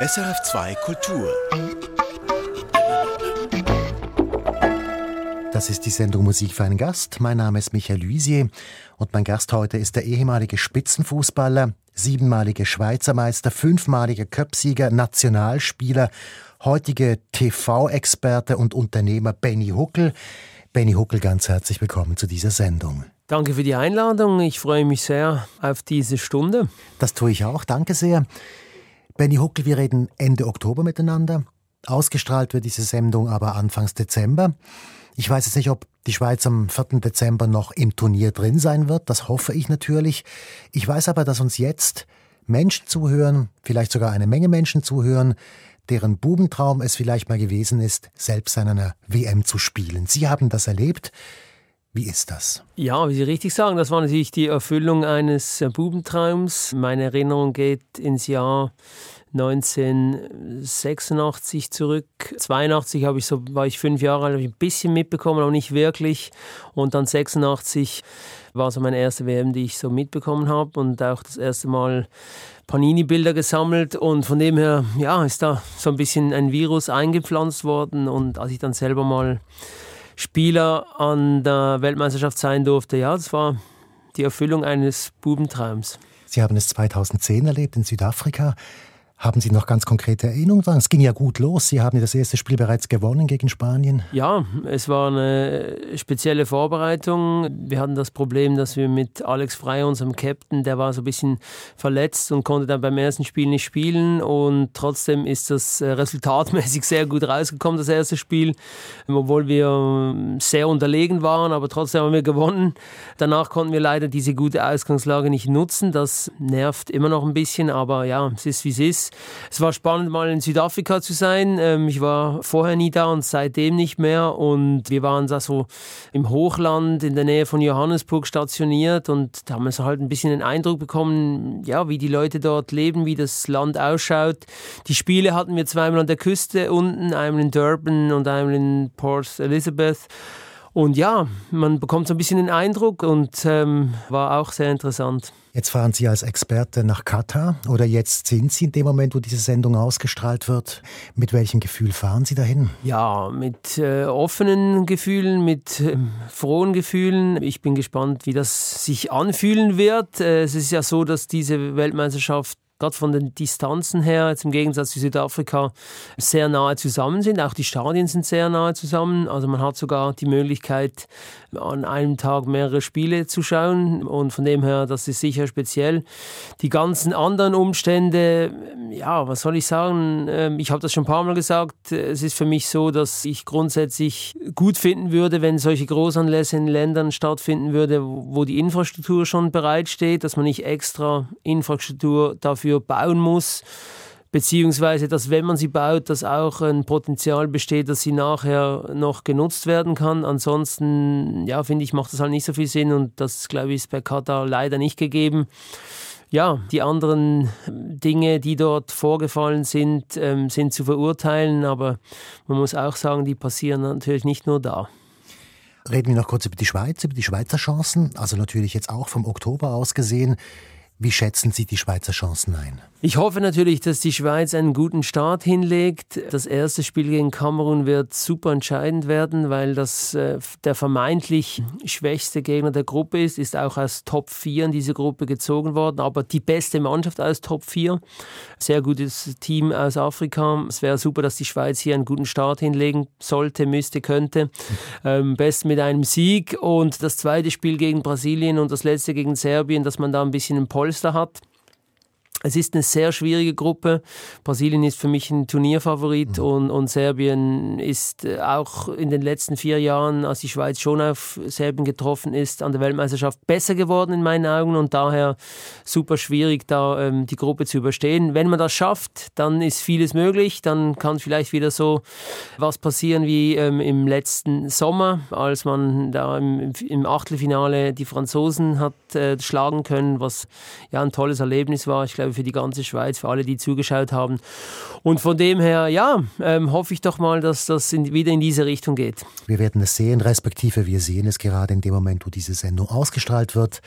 SRF2 Kultur. Das ist die Sendung Musik für einen Gast. Mein Name ist Michael Luisier und mein Gast heute ist der ehemalige Spitzenfußballer, siebenmalige Schweizer Meister, fünfmalige Köpfsieger, Nationalspieler, heutige TV-Experte und Unternehmer Benny Huckel. Benny Huckel, ganz herzlich willkommen zu dieser Sendung. Danke für die Einladung. Ich freue mich sehr auf diese Stunde. Das tue ich auch. Danke sehr. Benny Huckel, wir reden Ende Oktober miteinander. Ausgestrahlt wird diese Sendung aber Anfangs Dezember. Ich weiß jetzt nicht, ob die Schweiz am 4. Dezember noch im Turnier drin sein wird. Das hoffe ich natürlich. Ich weiß aber, dass uns jetzt Menschen zuhören, vielleicht sogar eine Menge Menschen zuhören, deren Bubentraum es vielleicht mal gewesen ist, selbst an einer WM zu spielen. Sie haben das erlebt. Wie ist das? Ja, wie Sie richtig sagen, das war natürlich die Erfüllung eines Bubentraums. Meine Erinnerung geht ins Jahr 1986 zurück. 82 habe ich so, war ich fünf Jahre alt, habe ich ein bisschen mitbekommen, aber nicht wirklich. Und dann 86 war so meine erste WM, die ich so mitbekommen habe und auch das erste Mal Panini-Bilder gesammelt und von dem her, ja, ist da so ein bisschen ein Virus eingepflanzt worden und als ich dann selber mal Spieler an der Weltmeisterschaft sein durfte, ja, das war die Erfüllung eines Bubentraums. Sie haben es 2010 erlebt in Südafrika. Haben Sie noch ganz konkrete Erinnerungen daran? Es ging ja gut los. Sie haben das erste Spiel bereits gewonnen gegen Spanien. Ja, es war eine spezielle Vorbereitung. Wir hatten das Problem, dass wir mit Alex Frey, unserem Captain, der war so ein bisschen verletzt und konnte dann beim ersten Spiel nicht spielen. Und trotzdem ist das äh, resultatmäßig sehr gut rausgekommen, das erste Spiel. Obwohl wir ähm, sehr unterlegen waren, aber trotzdem haben wir gewonnen. Danach konnten wir leider diese gute Ausgangslage nicht nutzen. Das nervt immer noch ein bisschen, aber ja, es ist wie es ist. Es war spannend, mal in Südafrika zu sein. Ähm, ich war vorher nie da und seitdem nicht mehr. Und wir waren da so im Hochland in der Nähe von Johannesburg stationiert und da haben wir so halt ein bisschen den Eindruck bekommen, ja, wie die Leute dort leben, wie das Land ausschaut. Die Spiele hatten wir zweimal an der Küste unten, einmal in Durban und einmal in Port Elizabeth. Und ja, man bekommt so ein bisschen den Eindruck und ähm, war auch sehr interessant. Jetzt fahren Sie als Experte nach Katar oder jetzt sind Sie in dem Moment, wo diese Sendung ausgestrahlt wird. Mit welchem Gefühl fahren Sie dahin? Ja, mit äh, offenen Gefühlen, mit äh, frohen Gefühlen. Ich bin gespannt, wie das sich anfühlen wird. Äh, es ist ja so, dass diese Weltmeisterschaft gerade von den Distanzen her, jetzt im Gegensatz zu Südafrika, sehr nahe zusammen sind. Auch die Stadien sind sehr nahe zusammen. Also man hat sogar die Möglichkeit, an einem Tag mehrere Spiele zu schauen. Und von dem her, das ist sicher speziell. Die ganzen anderen Umstände, ja, was soll ich sagen? Ähm, ich habe das schon ein paar Mal gesagt. Es ist für mich so, dass ich grundsätzlich gut finden würde, wenn solche Großanlässe in Ländern stattfinden würde, wo die Infrastruktur schon bereitsteht, dass man nicht extra Infrastruktur dafür dafür bauen muss, beziehungsweise dass wenn man sie baut, dass auch ein Potenzial besteht, dass sie nachher noch genutzt werden kann. Ansonsten, ja, finde ich, macht das halt nicht so viel Sinn und das, glaube ich, ist bei Katar leider nicht gegeben. Ja, die anderen Dinge, die dort vorgefallen sind, ähm, sind zu verurteilen, aber man muss auch sagen, die passieren natürlich nicht nur da. Reden wir noch kurz über die Schweiz, über die Schweizer Chancen, also natürlich jetzt auch vom Oktober aus gesehen. Wie schätzen Sie die Schweizer Chancen ein? Ich hoffe natürlich, dass die Schweiz einen guten Start hinlegt. Das erste Spiel gegen Kamerun wird super entscheidend werden, weil das äh, der vermeintlich schwächste Gegner der Gruppe ist, ist auch als Top 4 in diese Gruppe gezogen worden, aber die beste Mannschaft als Top 4. Sehr gutes Team aus Afrika. Es wäre super, dass die Schweiz hier einen guten Start hinlegen sollte, müsste, könnte. Ähm, best mit einem Sieg und das zweite Spiel gegen Brasilien und das letzte gegen Serbien, dass man da ein bisschen einen Kolstad hatt. Es ist eine sehr schwierige Gruppe. Brasilien ist für mich ein Turnierfavorit mhm. und, und, Serbien ist äh, auch in den letzten vier Jahren, als die Schweiz schon auf Serbien getroffen ist, an der Weltmeisterschaft besser geworden in meinen Augen und daher super schwierig, da ähm, die Gruppe zu überstehen. Wenn man das schafft, dann ist vieles möglich. Dann kann vielleicht wieder so was passieren wie ähm, im letzten Sommer, als man da im, im Achtelfinale die Franzosen hat äh, schlagen können, was ja ein tolles Erlebnis war. Ich glaube, für die ganze Schweiz, für alle, die zugeschaut haben. Und von dem her, ja, ähm, hoffe ich doch mal, dass das in, wieder in diese Richtung geht. Wir werden es sehen, respektive wir sehen es gerade in dem Moment, wo diese Sendung ausgestrahlt wird.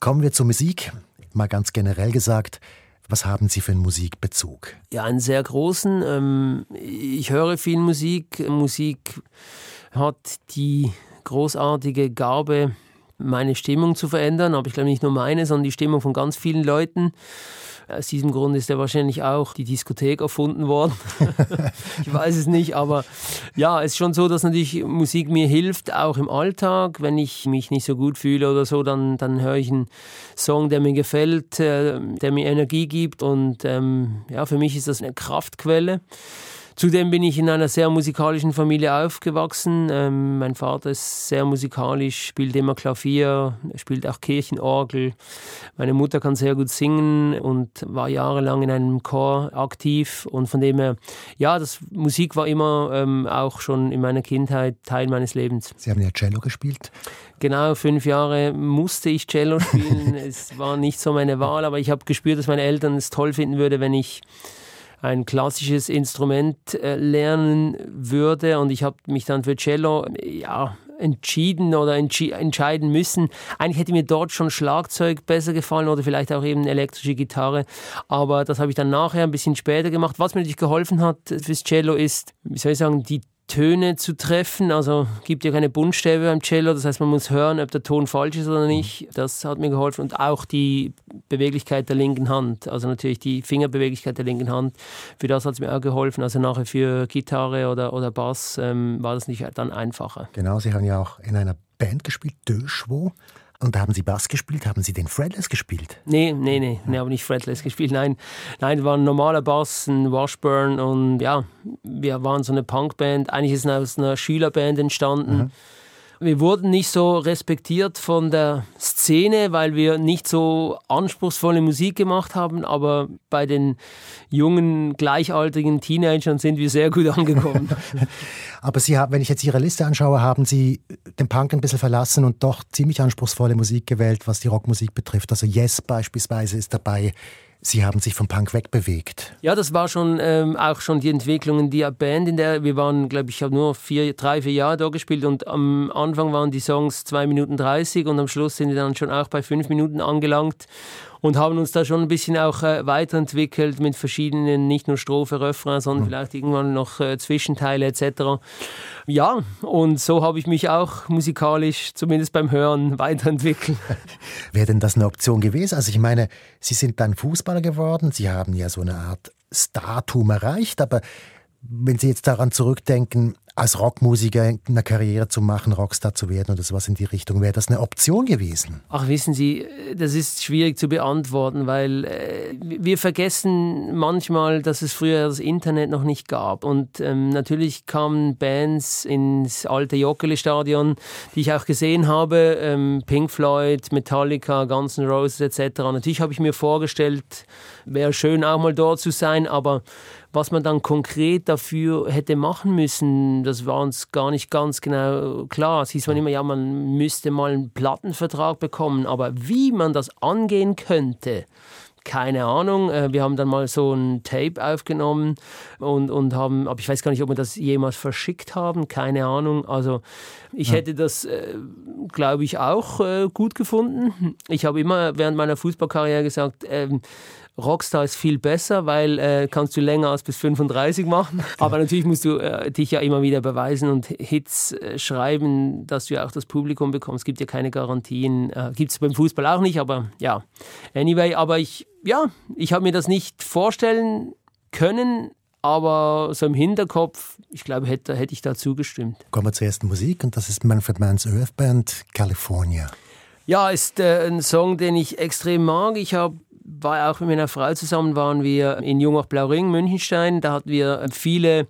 Kommen wir zur Musik. Mal ganz generell gesagt, Was haben Sie für einen Musikbezug? Ja, einen sehr großen. Ähm, ich höre viel Musik. Musik hat die großartige Gabe, meine Stimmung zu verändern, aber ich glaube nicht nur meine, sondern die Stimmung von ganz vielen Leuten. Aus diesem Grund ist ja wahrscheinlich auch die Diskothek erfunden worden. ich weiß es nicht, aber ja, es ist schon so, dass natürlich Musik mir hilft, auch im Alltag. Wenn ich mich nicht so gut fühle oder so, dann, dann höre ich einen Song, der mir gefällt, äh, der mir Energie gibt und ähm, ja, für mich ist das eine Kraftquelle. Zudem bin ich in einer sehr musikalischen Familie aufgewachsen. Ähm, mein Vater ist sehr musikalisch, spielt immer Klavier, spielt auch Kirchenorgel. Meine Mutter kann sehr gut singen und war jahrelang in einem Chor aktiv. Und von dem her, ja, das Musik war immer ähm, auch schon in meiner Kindheit Teil meines Lebens. Sie haben ja Cello gespielt. Genau, fünf Jahre musste ich Cello spielen. es war nicht so meine Wahl, aber ich habe gespürt, dass meine Eltern es toll finden würden, wenn ich ein klassisches Instrument äh, lernen würde und ich habe mich dann für Cello ja, entschieden oder entschi entscheiden müssen. Eigentlich hätte mir dort schon Schlagzeug besser gefallen oder vielleicht auch eben elektrische Gitarre, aber das habe ich dann nachher ein bisschen später gemacht. Was mir natürlich geholfen hat fürs Cello ist, wie soll ich sagen, die Töne zu treffen. Also gibt ja keine Buntstäbe beim Cello, das heißt, man muss hören, ob der Ton falsch ist oder nicht. Das hat mir geholfen. Und auch die Beweglichkeit der linken Hand, also natürlich die Fingerbeweglichkeit der linken Hand, für das hat es mir auch geholfen. Also nachher für Gitarre oder, oder Bass ähm, war das nicht dann einfacher. Genau, Sie haben ja auch in einer Band gespielt, Chevaux. Und da haben Sie Bass gespielt? Haben Sie den Fretless gespielt? Nee, nee, nee, nee, habe nicht Fretless gespielt. Nein, nein, war ein normaler Bass, ein Washburn und ja, wir waren so eine Punkband. Eigentlich ist es aus einer Schülerband entstanden. Mhm. Wir wurden nicht so respektiert von der Szene, weil wir nicht so anspruchsvolle Musik gemacht haben, aber bei den jungen, gleichaltrigen Teenagern sind wir sehr gut angekommen. aber Sie haben, wenn ich jetzt Ihre Liste anschaue, haben Sie den Punk ein bisschen verlassen und doch ziemlich anspruchsvolle Musik gewählt, was die Rockmusik betrifft. Also Yes beispielsweise ist dabei. Sie haben sich vom Punk wegbewegt. Ja, das war schon ähm, auch schon die Entwicklung in der Band, in der wir waren, glaube ich, habe nur vier, drei, vier Jahre da gespielt und am Anfang waren die Songs 2 Minuten 30 und am Schluss sind wir dann schon auch bei 5 Minuten angelangt und haben uns da schon ein bisschen auch äh, weiterentwickelt mit verschiedenen, nicht nur Strophe, Refrain, sondern mhm. vielleicht irgendwann noch äh, Zwischenteile etc. Ja, und so habe ich mich auch musikalisch, zumindest beim Hören, weiterentwickelt. Wäre denn das eine Option gewesen? Also ich meine, Sie sind dann Fußballer geworden, Sie haben ja so eine Art Startum erreicht, aber wenn Sie jetzt daran zurückdenken, als Rockmusiker eine Karriere zu machen, Rockstar zu werden oder sowas in die Richtung, wäre das eine Option gewesen? Ach, wissen Sie, das ist schwierig zu beantworten, weil äh, wir vergessen manchmal, dass es früher das Internet noch nicht gab. Und ähm, natürlich kamen Bands ins alte Joggeli-Stadion, die ich auch gesehen habe, ähm, Pink Floyd, Metallica, Guns N' Roses etc. Natürlich habe ich mir vorgestellt, wäre schön auch mal dort zu sein, aber was man dann konkret dafür hätte machen müssen, das war uns gar nicht ganz genau klar. Es hieß man immer, ja, man müsste mal einen Plattenvertrag bekommen, aber wie man das angehen könnte, keine Ahnung. Äh, wir haben dann mal so ein Tape aufgenommen und, und haben, aber ich weiß gar nicht, ob wir das jemals verschickt haben, keine Ahnung. Also ich ja. hätte das, äh, glaube ich, auch äh, gut gefunden. Ich habe immer während meiner Fußballkarriere gesagt, ähm, Rockstar ist viel besser, weil äh, kannst du länger als bis 35 machen. Aber natürlich musst du äh, dich ja immer wieder beweisen und Hits äh, schreiben, dass du ja auch das Publikum bekommst. Es gibt ja keine Garantien. Äh, gibt es beim Fußball auch nicht, aber ja. Anyway, aber ich, ja, ich habe mir das nicht vorstellen können, aber so im Hinterkopf, ich glaube, hätte, hätte ich da zugestimmt. Kommen wir zur ersten Musik und das ist Manfred Manns Earth Band California. Ja, ist äh, ein Song, den ich extrem mag. Ich habe war auch mit meiner Frau zusammen, waren wir in Jungach-Blauring, Münchenstein. Da hatten wir viele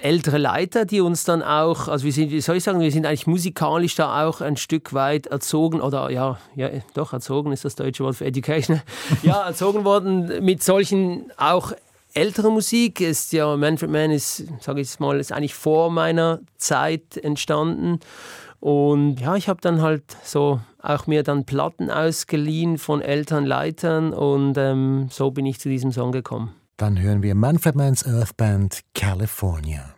ältere Leiter, die uns dann auch, also wir sind, wie soll ich sagen, wir sind eigentlich musikalisch da auch ein Stück weit erzogen oder ja, ja doch erzogen ist das deutsche Wort für Education, ja erzogen worden mit solchen auch ältere Musik ist ja Manfred Mann ist, sage ich mal, ist eigentlich vor meiner Zeit entstanden und ja, ich habe dann halt so auch mir dann Platten ausgeliehen von Elternleitern und ähm, so bin ich zu diesem Song gekommen. Dann hören wir Manfred Manns Earth Band California.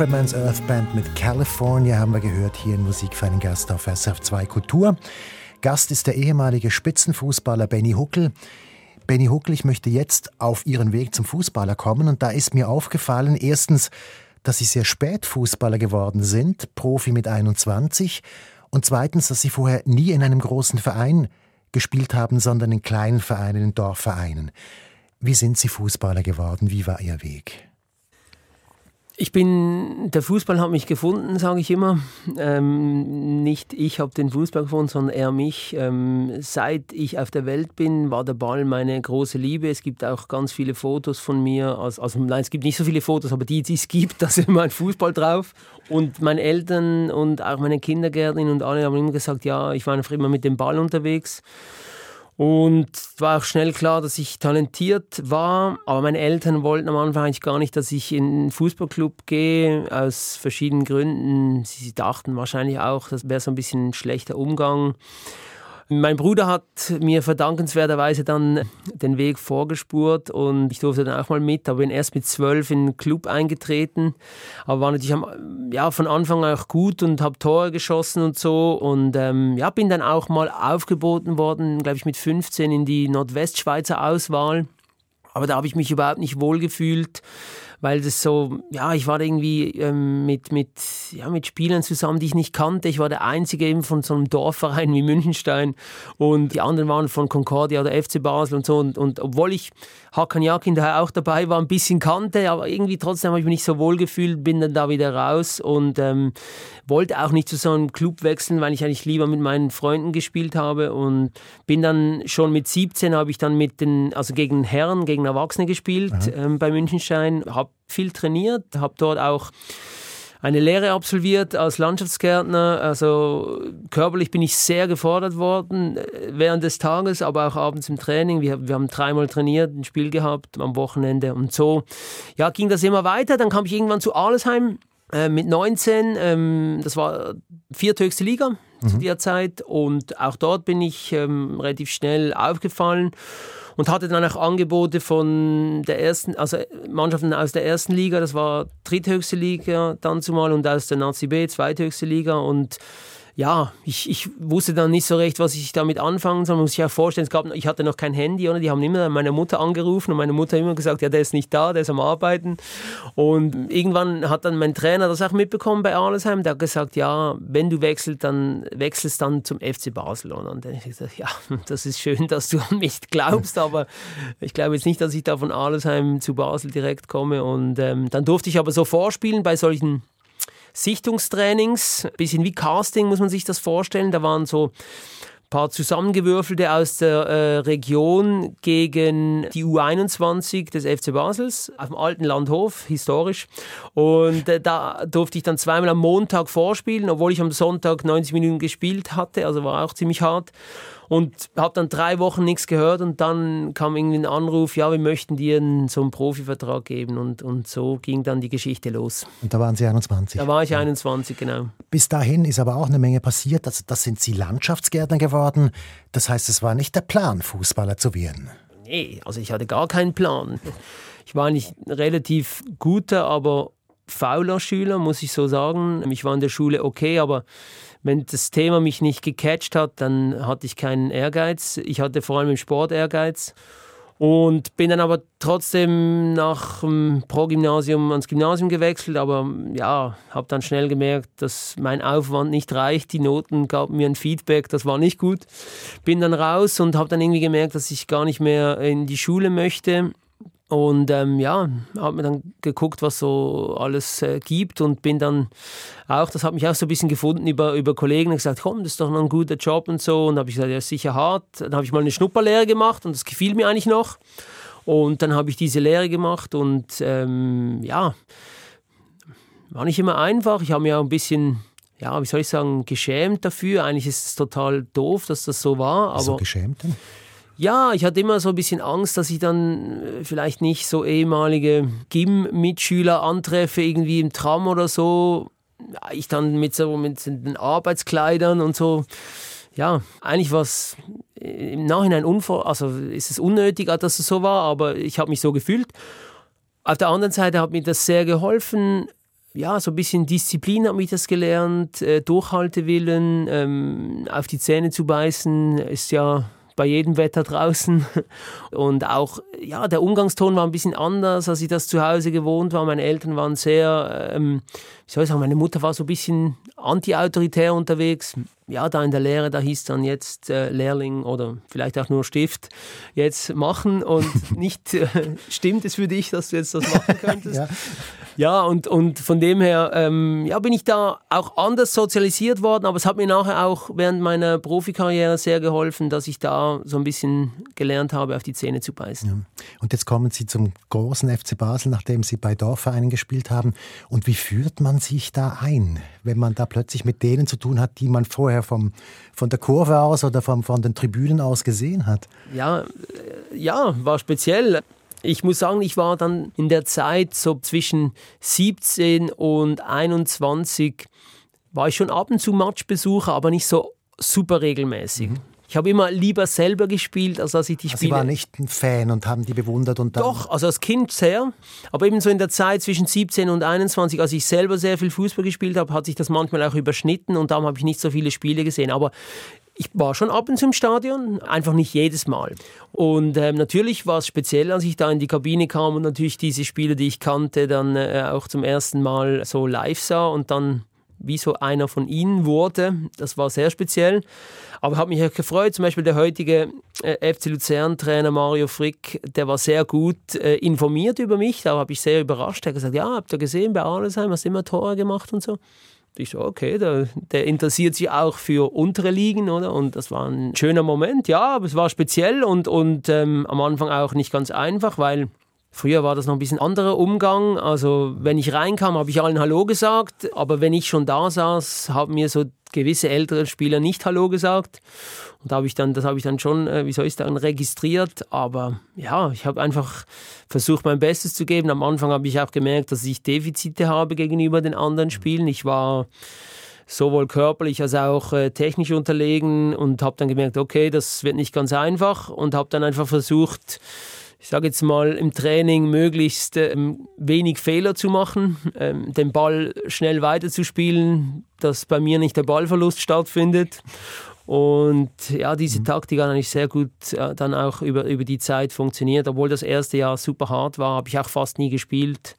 Manfred Mann's Earth Band mit California haben wir gehört hier in Musik für einen Gast auf SF2 Kultur. Gast ist der ehemalige Spitzenfußballer Benny Huckel. Benny Huckel, ich möchte jetzt auf Ihren Weg zum Fußballer kommen und da ist mir aufgefallen, erstens, dass Sie sehr spät Fußballer geworden sind, Profi mit 21 und zweitens, dass Sie vorher nie in einem großen Verein gespielt haben, sondern in kleinen Vereinen, in Dorfvereinen. Wie sind Sie Fußballer geworden? Wie war Ihr Weg? Ich bin, der Fußball hat mich gefunden, sage ich immer. Ähm, nicht ich habe den Fußball gefunden, sondern er mich. Ähm, seit ich auf der Welt bin, war der Ball meine große Liebe. Es gibt auch ganz viele Fotos von mir. Also, also nein, es gibt nicht so viele Fotos, aber die, die es gibt, da ist immer ein Fußball drauf. Und meine Eltern und auch meine Kindergärtnerin und alle haben immer gesagt, ja, ich war einfach immer mit dem Ball unterwegs. Und war auch schnell klar, dass ich talentiert war, aber meine Eltern wollten am Anfang eigentlich gar nicht, dass ich in einen Fußballclub gehe, aus verschiedenen Gründen. Sie dachten wahrscheinlich auch, das wäre so ein bisschen ein schlechter Umgang. Mein Bruder hat mir verdankenswerterweise dann den Weg vorgespurt und ich durfte dann auch mal mit, aber bin erst mit zwölf in den Club eingetreten. Aber war natürlich am, ja, von Anfang auch gut und habe Tore geschossen und so. Und ähm, ja, bin dann auch mal aufgeboten worden, glaube ich, mit 15 in die Nordwestschweizer Auswahl. Aber da habe ich mich überhaupt nicht wohlgefühlt weil das so, ja, ich war irgendwie ähm, mit, mit, ja, mit Spielern zusammen, die ich nicht kannte. Ich war der Einzige eben von so einem Dorfverein wie Münchenstein und die anderen waren von Concordia oder FC Basel und so. Und, und obwohl ich Hakan Yakin daher auch dabei war, ein bisschen kannte, aber irgendwie trotzdem habe ich mich nicht so wohl gefühlt, bin dann da wieder raus und ähm, wollte auch nicht zu so einem Club wechseln, weil ich eigentlich lieber mit meinen Freunden gespielt habe und bin dann schon mit 17 habe ich dann mit den, also gegen Herren, gegen Erwachsene gespielt ähm, bei Münchenstein, habe viel trainiert, habe dort auch eine Lehre absolviert als Landschaftsgärtner. Also körperlich bin ich sehr gefordert worden äh, während des Tages, aber auch abends im Training. Wir, wir haben dreimal trainiert, ein Spiel gehabt am Wochenende und so. Ja, ging das immer weiter. Dann kam ich irgendwann zu Alesheim äh, mit 19. Ähm, das war vierthöchste Liga mhm. zu der Zeit und auch dort bin ich ähm, relativ schnell aufgefallen und hatte dann auch Angebote von der ersten, also Mannschaften aus der ersten Liga, das war dritthöchste Liga dann zumal und aus der Nazi B, zweithöchste Liga. Und ja, ich, ich wusste dann nicht so recht, was ich damit anfangen soll. Man muss sich auch vorstellen, es gab, ich hatte noch kein Handy, oder? Die haben immer meine Mutter angerufen und meine Mutter immer gesagt, ja, der ist nicht da, der ist am Arbeiten. Und irgendwann hat dann mein Trainer das auch mitbekommen bei Arlesheim. Der hat gesagt, ja, wenn du wechselst, dann wechselst dann zum FC Barcelona. Und dann habe ich gesagt, ja, das ist schön, dass du an mich glaubst, aber ich glaube jetzt nicht, dass ich da von Arlesheim zu Basel direkt komme. Und ähm, dann durfte ich aber so vorspielen bei solchen Sichtungstrainings, bisschen wie Casting muss man sich das vorstellen. Da waren so ein paar Zusammengewürfelte aus der äh, Region gegen die U21 des FC Basels auf dem alten Landhof, historisch. Und äh, da durfte ich dann zweimal am Montag vorspielen, obwohl ich am Sonntag 90 Minuten gespielt hatte, also war auch ziemlich hart und habe dann drei Wochen nichts gehört und dann kam irgendwie ein Anruf, ja, wir möchten dir einen, so einen Profivertrag geben und, und so ging dann die Geschichte los. Und da waren Sie 21? Da war ich ja. 21, genau. Bis dahin ist aber auch eine Menge passiert, also das sind Sie Landschaftsgärtner geworden, das heißt, es war nicht der Plan, Fußballer zu werden. Nee, also ich hatte gar keinen Plan. Ich war nicht relativ guter, aber fauler Schüler, muss ich so sagen. Ich war in der Schule okay, aber wenn das Thema mich nicht gecatcht hat, dann hatte ich keinen Ehrgeiz. Ich hatte vor allem im Sport Ehrgeiz und bin dann aber trotzdem nach dem Pro-Gymnasium ans Gymnasium gewechselt, aber ja, habe dann schnell gemerkt, dass mein Aufwand nicht reicht. Die Noten gaben mir ein Feedback, das war nicht gut. Bin dann raus und habe dann irgendwie gemerkt, dass ich gar nicht mehr in die Schule möchte und ähm, ja, habe mir dann geguckt, was so alles äh, gibt und bin dann auch, das hat mich auch so ein bisschen gefunden über, über Kollegen und gesagt, komm, das ist doch noch ein guter Job und so. Und habe ich gesagt, ja, sicher hart. Dann habe ich mal eine Schnupperlehre gemacht und das gefiel mir eigentlich noch. Und dann habe ich diese Lehre gemacht und ähm, ja, war nicht immer einfach. Ich habe mir auch ein bisschen, ja, wie soll ich sagen, geschämt dafür. Eigentlich ist es total doof, dass das so war. Aber, Wieso geschämt denn? Ja, ich hatte immer so ein bisschen Angst, dass ich dann äh, vielleicht nicht so ehemalige Gym-Mitschüler antreffe, irgendwie im Tram oder so. Ich dann mit so mit den Arbeitskleidern und so. Ja, eigentlich war es im Nachhinein unvor, also ist es unnötig, dass es so war, aber ich habe mich so gefühlt. Auf der anderen Seite hat mir das sehr geholfen, ja, so ein bisschen Disziplin hat mich das gelernt, äh, Durchhaltewillen, ähm, auf die Zähne zu beißen, ist ja bei jedem Wetter draußen. Und auch, ja, der Umgangston war ein bisschen anders, als ich das zu Hause gewohnt war. Meine Eltern waren sehr, ähm, wie soll ich sagen, meine Mutter war so ein bisschen anti-autoritär unterwegs. Ja, da in der Lehre, da hieß dann jetzt äh, Lehrling oder vielleicht auch nur Stift jetzt machen und nicht äh, stimmt es für dich, dass du jetzt das machen könntest. ja. Ja, und, und von dem her ähm, ja, bin ich da auch anders sozialisiert worden, aber es hat mir nachher auch während meiner Profikarriere sehr geholfen, dass ich da so ein bisschen gelernt habe, auf die Zähne zu beißen. Ja. Und jetzt kommen Sie zum großen FC Basel, nachdem Sie bei Dorfvereinen gespielt haben. Und wie führt man sich da ein, wenn man da plötzlich mit denen zu tun hat, die man vorher vom, von der Kurve aus oder vom, von den Tribünen aus gesehen hat? Ja, äh, ja, war speziell. Ich muss sagen, ich war dann in der Zeit so zwischen 17 und 21 war ich schon ab und zu Matchbesucher, aber nicht so super regelmäßig. Mhm. Ich habe immer lieber selber gespielt, als dass ich die also Spiele. Sie waren nicht ein Fan und haben die bewundert und dann Doch, also als Kind sehr. Aber eben so in der Zeit zwischen 17 und 21, als ich selber sehr viel Fußball gespielt habe, hat sich das manchmal auch überschnitten und darum habe ich nicht so viele Spiele gesehen. Aber ich war schon ab und zu im Stadion, einfach nicht jedes Mal. Und ähm, natürlich war es speziell, als ich da in die Kabine kam und natürlich diese Spiele, die ich kannte, dann äh, auch zum ersten Mal so live sah und dann wie so einer von ihnen wurde. Das war sehr speziell. Aber hat mich auch gefreut, zum Beispiel der heutige äh, FC Luzern-Trainer Mario Frick, der war sehr gut äh, informiert über mich. Da habe ich sehr überrascht. Er hat gesagt, ja, habt ihr gesehen, bei Arlesheim hast du immer Tore gemacht und so. Ich so, okay, der, der, interessiert sich auch für untere Ligen, oder? Und das war ein schöner Moment, ja, aber es war speziell und, und ähm, am Anfang auch nicht ganz einfach, weil Früher war das noch ein bisschen anderer Umgang. Also wenn ich reinkam, habe ich allen Hallo gesagt, aber wenn ich schon da saß, haben mir so gewisse ältere Spieler nicht Hallo gesagt. Und da habe ich dann, das habe ich dann schon, äh, wie soll ich sagen, registriert. Aber ja, ich habe einfach versucht, mein Bestes zu geben. Am Anfang habe ich auch gemerkt, dass ich Defizite habe gegenüber den anderen Spielen. Ich war sowohl körperlich als auch äh, technisch unterlegen und habe dann gemerkt, okay, das wird nicht ganz einfach und habe dann einfach versucht, ich sage jetzt mal, im Training möglichst ähm, wenig Fehler zu machen, ähm, den Ball schnell weiterzuspielen, dass bei mir nicht der Ballverlust stattfindet. Und ja, diese mhm. Taktik hat eigentlich sehr gut äh, dann auch über, über die Zeit funktioniert. Obwohl das erste Jahr super hart war, habe ich auch fast nie gespielt.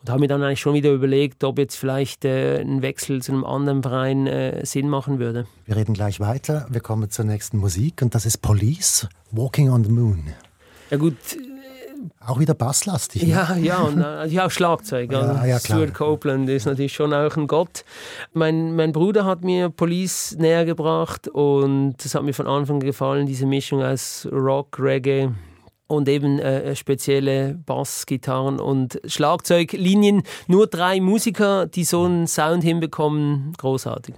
Und habe mir dann eigentlich schon wieder überlegt, ob jetzt vielleicht äh, ein Wechsel zu einem anderen Verein äh, Sinn machen würde. Wir reden gleich weiter. Wir kommen zur nächsten Musik und das ist Police, Walking on the Moon. Ja gut. Auch wieder basslastig. Ne? Ja, ja, und äh, ja, auch Schlagzeug. ja, also ja, Stuart Copeland ist natürlich schon auch ein Gott. Mein, mein Bruder hat mir Police näher gebracht und das hat mir von Anfang gefallen, diese Mischung aus Rock, Reggae, und eben äh, spezielle Bassgitarren und Schlagzeuglinien. Nur drei Musiker, die so einen Sound hinbekommen, großartig.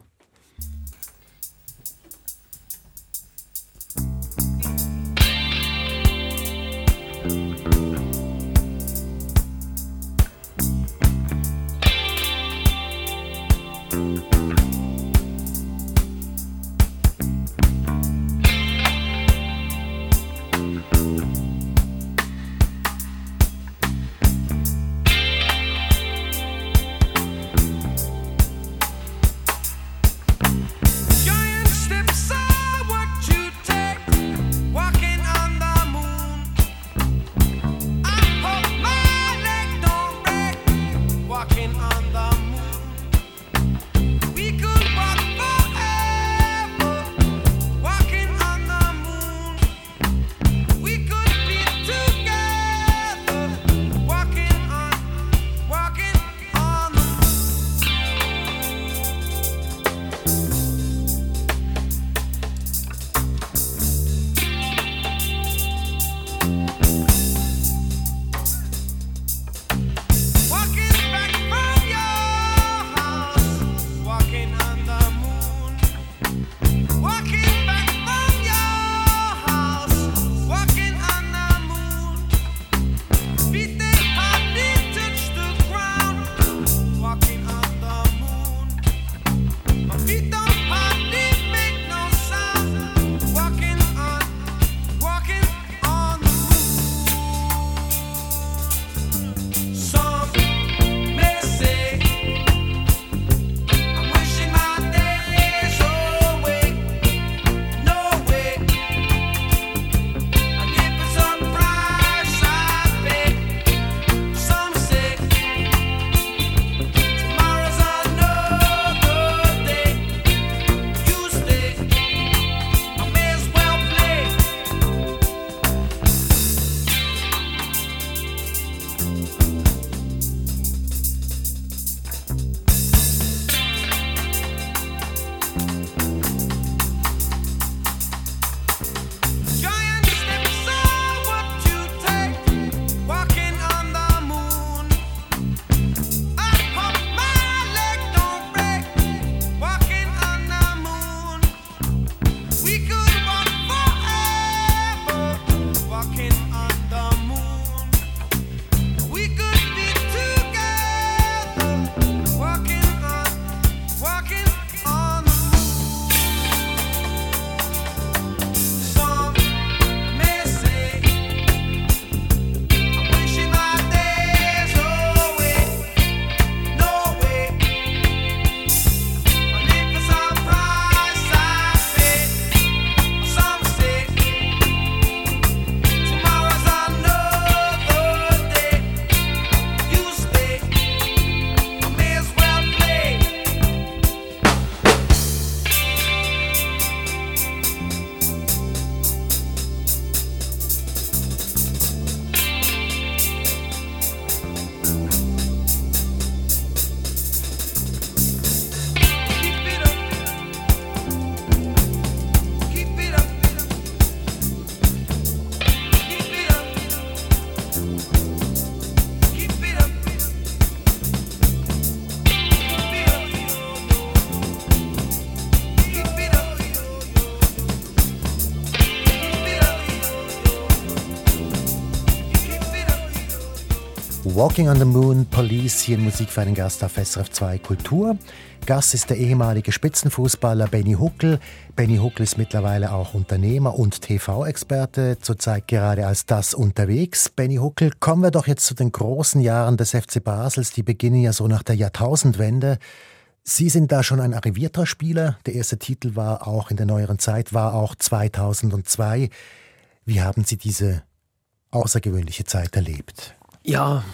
Walking on the Moon, Police, hier in Musik für einen Gast auf SRF 2 Kultur. Gast ist der ehemalige Spitzenfußballer Benny Huckel. Benny Huckel ist mittlerweile auch Unternehmer und TV-Experte, zurzeit gerade als das unterwegs. Benny Huckel, kommen wir doch jetzt zu den großen Jahren des FC Basels, die beginnen ja so nach der Jahrtausendwende. Sie sind da schon ein arrivierter Spieler. Der erste Titel war auch in der neueren Zeit, war auch 2002. Wie haben Sie diese außergewöhnliche Zeit erlebt? Ja,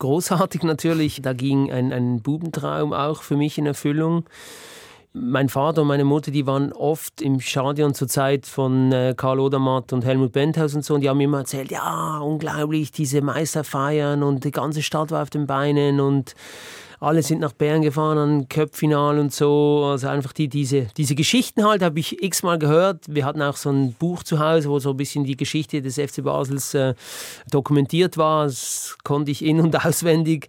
großartig natürlich. Da ging ein, ein Bubentraum auch für mich in Erfüllung. Mein Vater und meine Mutter, die waren oft im Stadion zur Zeit von äh, Karl Odermatt und Helmut Benthaus und so. Und die haben mir immer erzählt, ja, unglaublich, diese Meisterfeiern und die ganze Stadt war auf den Beinen und alle sind nach Bern gefahren an Köpfinal und so. Also einfach die, diese, diese Geschichten halt habe ich x-mal gehört. Wir hatten auch so ein Buch zu Hause, wo so ein bisschen die Geschichte des FC Basels äh, dokumentiert war. Das konnte ich in- und auswendig.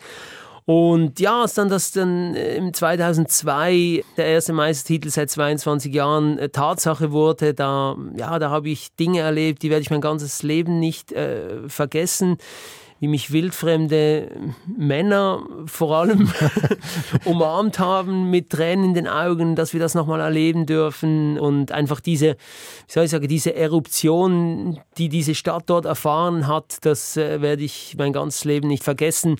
Und ja, als dann das dann äh, im 2002 der erste Meistertitel seit 22 Jahren äh, Tatsache wurde, da, ja, da habe ich Dinge erlebt, die werde ich mein ganzes Leben nicht äh, vergessen wie mich wildfremde Männer vor allem umarmt haben mit Tränen in den Augen, dass wir das nochmal erleben dürfen. Und einfach diese, wie soll ich sagen, diese Eruption, die diese Stadt dort erfahren hat, das äh, werde ich mein ganzes Leben nicht vergessen.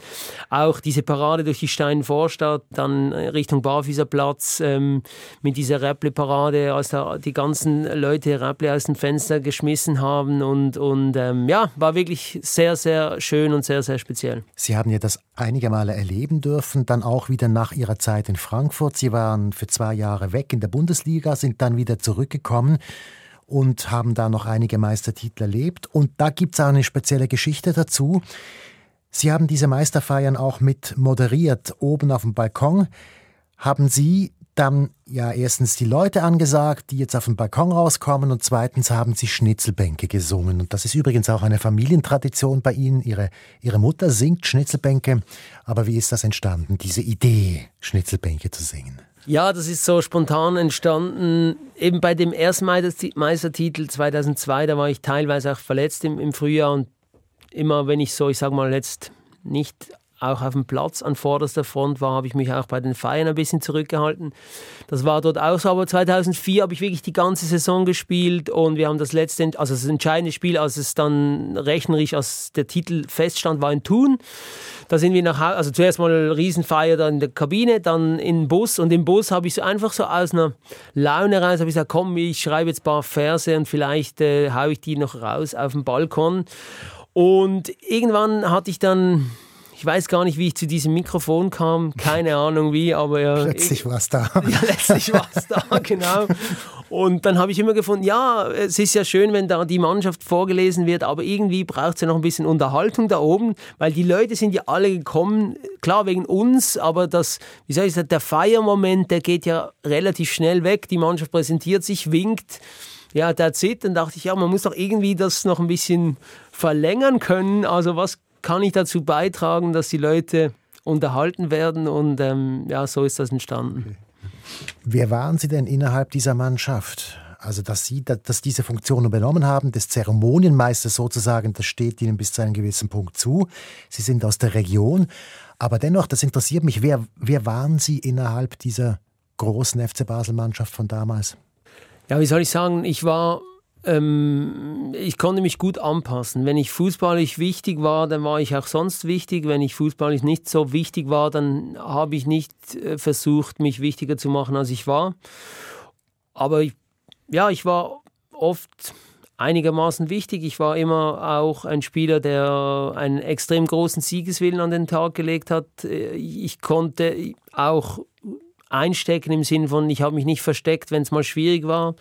Auch diese Parade durch die Steinvorstadt, dann äh, Richtung Barfüßerplatz ähm, mit dieser Räpple-Parade, als da die ganzen Leute Räpple aus dem Fenster geschmissen haben. Und, und ähm, ja, war wirklich sehr, sehr schön schön und sehr, sehr speziell. Sie haben ja das einige Male erleben dürfen, dann auch wieder nach Ihrer Zeit in Frankfurt. Sie waren für zwei Jahre weg in der Bundesliga, sind dann wieder zurückgekommen und haben da noch einige Meistertitel erlebt. Und da gibt es auch eine spezielle Geschichte dazu. Sie haben diese Meisterfeiern auch mit moderiert, oben auf dem Balkon. Haben Sie dann ja erstens die Leute angesagt, die jetzt auf den Balkon rauskommen und zweitens haben sie Schnitzelbänke gesungen. Und das ist übrigens auch eine Familientradition bei Ihnen. Ihre, Ihre Mutter singt Schnitzelbänke. Aber wie ist das entstanden, diese Idee, Schnitzelbänke zu singen? Ja, das ist so spontan entstanden. Eben bei dem ersten Meistertitel 2002, da war ich teilweise auch verletzt im, im Frühjahr und immer wenn ich so, ich sag mal jetzt nicht auch auf dem Platz an vorderster Front war, habe ich mich auch bei den Feiern ein bisschen zurückgehalten. Das war dort auch so, aber 2004 habe ich wirklich die ganze Saison gespielt und wir haben das letzte, also das entscheidende Spiel, als es dann rechnerisch, als der Titel feststand, war in Thun. Da sind wir nach Hause, also zuerst mal Riesenfeier da in der Kabine, dann in den Bus und im Bus habe ich so einfach so aus einer Laune raus, habe ich gesagt, komm, ich schreibe jetzt ein paar Verse und vielleicht äh, haue ich die noch raus auf den Balkon. Und irgendwann hatte ich dann ich weiß gar nicht, wie ich zu diesem Mikrofon kam, keine Ahnung wie, aber ja. Letztlich war es da. Ja, letztlich war es da, genau. Und dann habe ich immer gefunden, ja, es ist ja schön, wenn da die Mannschaft vorgelesen wird, aber irgendwie braucht es ja noch ein bisschen Unterhaltung da oben, weil die Leute sind ja alle gekommen, klar wegen uns, aber das, wie soll ich sagen, der Feiermoment, der geht ja relativ schnell weg. Die Mannschaft präsentiert sich, winkt. Ja, that's it. Dann dachte ich, ja, man muss doch irgendwie das noch ein bisschen verlängern können. Also was kann ich dazu beitragen, dass die Leute unterhalten werden und ähm, ja, so ist das entstanden. Wer waren Sie denn innerhalb dieser Mannschaft? Also, dass Sie dass diese Funktion übernommen haben, des Zeremonienmeisters sozusagen, das steht Ihnen bis zu einem gewissen Punkt zu. Sie sind aus der Region. Aber dennoch, das interessiert mich, wer, wer waren Sie innerhalb dieser großen FC Basel-Mannschaft von damals? Ja, wie soll ich sagen, ich war ähm, ich konnte mich gut anpassen. Wenn ich fußballig wichtig war, dann war ich auch sonst wichtig. Wenn ich fußballig nicht so wichtig war, dann habe ich nicht äh, versucht, mich wichtiger zu machen, als ich war. Aber ich, ja, ich war oft einigermaßen wichtig. Ich war immer auch ein Spieler, der einen extrem großen Siegeswillen an den Tag gelegt hat. Äh, ich konnte auch einstecken im Sinn von, ich habe mich nicht versteckt, wenn es mal schwierig war.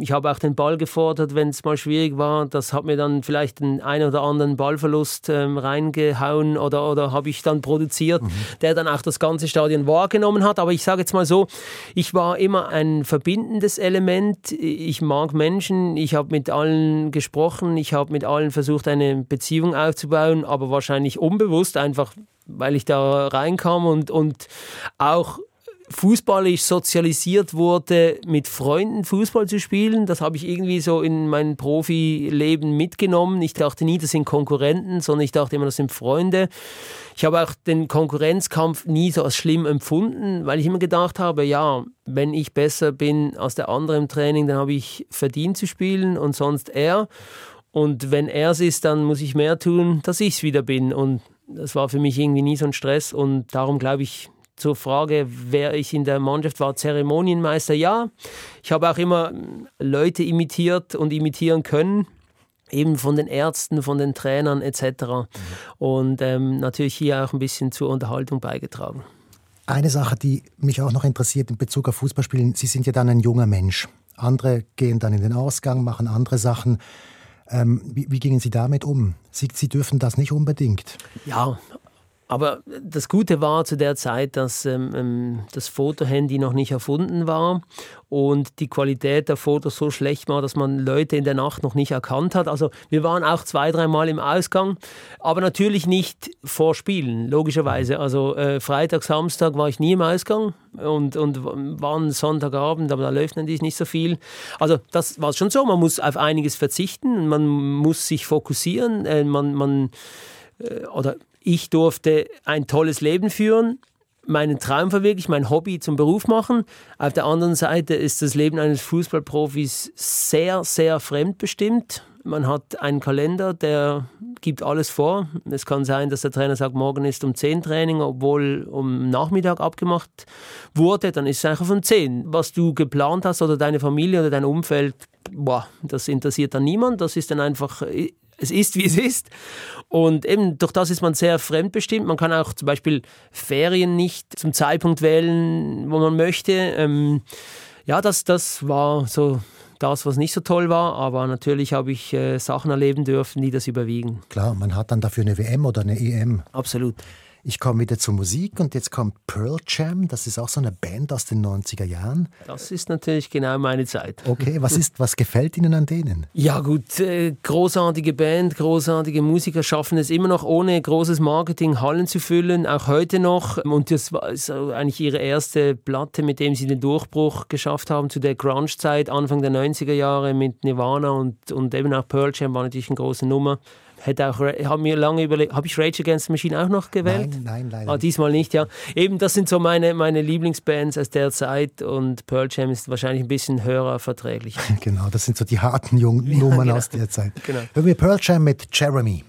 Ich habe auch den Ball gefordert, wenn es mal schwierig war. Das hat mir dann vielleicht den einen oder anderen Ballverlust ähm, reingehauen oder, oder habe ich dann produziert, mhm. der dann auch das ganze Stadion wahrgenommen hat. Aber ich sage jetzt mal so, ich war immer ein verbindendes Element. Ich mag Menschen, ich habe mit allen gesprochen, ich habe mit allen versucht, eine Beziehung aufzubauen, aber wahrscheinlich unbewusst, einfach weil ich da reinkam und, und auch fußballisch sozialisiert wurde, mit Freunden Fußball zu spielen. Das habe ich irgendwie so in mein Profileben mitgenommen. Ich dachte nie, das sind Konkurrenten, sondern ich dachte immer, das sind Freunde. Ich habe auch den Konkurrenzkampf nie so als schlimm empfunden, weil ich immer gedacht habe, ja, wenn ich besser bin als der andere im Training, dann habe ich verdient zu spielen und sonst er. Und wenn er es ist, dann muss ich mehr tun, dass ich es wieder bin. Und das war für mich irgendwie nie so ein Stress. Und darum glaube ich, zur Frage, wer ich in der Mannschaft war, Zeremonienmeister, ja. Ich habe auch immer Leute imitiert und imitieren können eben von den Ärzten, von den Trainern etc. Mhm. Und ähm, natürlich hier auch ein bisschen zur Unterhaltung beigetragen. Eine Sache, die mich auch noch interessiert in Bezug auf Fußballspielen, Sie sind ja dann ein junger Mensch. Andere gehen dann in den Ausgang, machen andere Sachen. Ähm, wie, wie, gingen Sie damit um? Sie, Sie dürfen das nicht unbedingt. Ja, aber das Gute war zu der Zeit, dass ähm, ähm, das Fotohandy noch nicht erfunden war und die Qualität der Fotos so schlecht war, dass man Leute in der Nacht noch nicht erkannt hat. Also wir waren auch zwei, dreimal im Ausgang, aber natürlich nicht vor Spielen, logischerweise. Also äh, Freitag, Samstag war ich nie im Ausgang und, und waren Sonntagabend, aber da läuft natürlich nicht so viel. Also das war schon so, man muss auf einiges verzichten, man muss sich fokussieren, äh, man, man äh, oder ich durfte ein tolles Leben führen, meinen Traum verwirklichen, mein Hobby zum Beruf machen. Auf der anderen Seite ist das Leben eines Fußballprofis sehr, sehr fremdbestimmt. Man hat einen Kalender, der gibt alles vor. Es kann sein, dass der Trainer sagt, morgen ist um 10 Training, obwohl um Nachmittag abgemacht wurde. Dann ist es einfach um 10. Was du geplant hast oder deine Familie oder dein Umfeld, boah, das interessiert dann niemand. Das ist dann einfach es ist, wie es ist. Und eben durch das ist man sehr fremdbestimmt. Man kann auch zum Beispiel Ferien nicht zum Zeitpunkt wählen, wo man möchte. Ähm, ja, das, das war so das, was nicht so toll war, aber natürlich habe ich äh, Sachen erleben dürfen, die das überwiegen. Klar, man hat dann dafür eine WM oder eine EM. Absolut. Ich komme wieder zur Musik und jetzt kommt Pearl Jam. Das ist auch so eine Band aus den 90er Jahren. Das ist natürlich genau meine Zeit. Okay, was, ist, was gefällt Ihnen an denen? Ja gut, äh, großartige Band, großartige Musiker schaffen es immer noch ohne großes Marketing Hallen zu füllen, auch heute noch. Und das war eigentlich ihre erste Platte, mit dem sie den Durchbruch geschafft haben zu der Grunge-Zeit, Anfang der 90er Jahre mit Nirvana und, und eben auch Pearl Jam war natürlich eine große Nummer. Hätte auch, habe mir lange überlegt, habe ich Rage Against the Machine auch noch gewählt? Nein, nein, leider. Ah, diesmal nicht, ja. Eben, das sind so meine, meine Lieblingsbands aus der Zeit und Pearl Jam ist wahrscheinlich ein bisschen hörerverträglich. genau, das sind so die harten jungen Nummern ja, genau. aus der Zeit. Genau. Hören wir Pearl Jam mit Jeremy.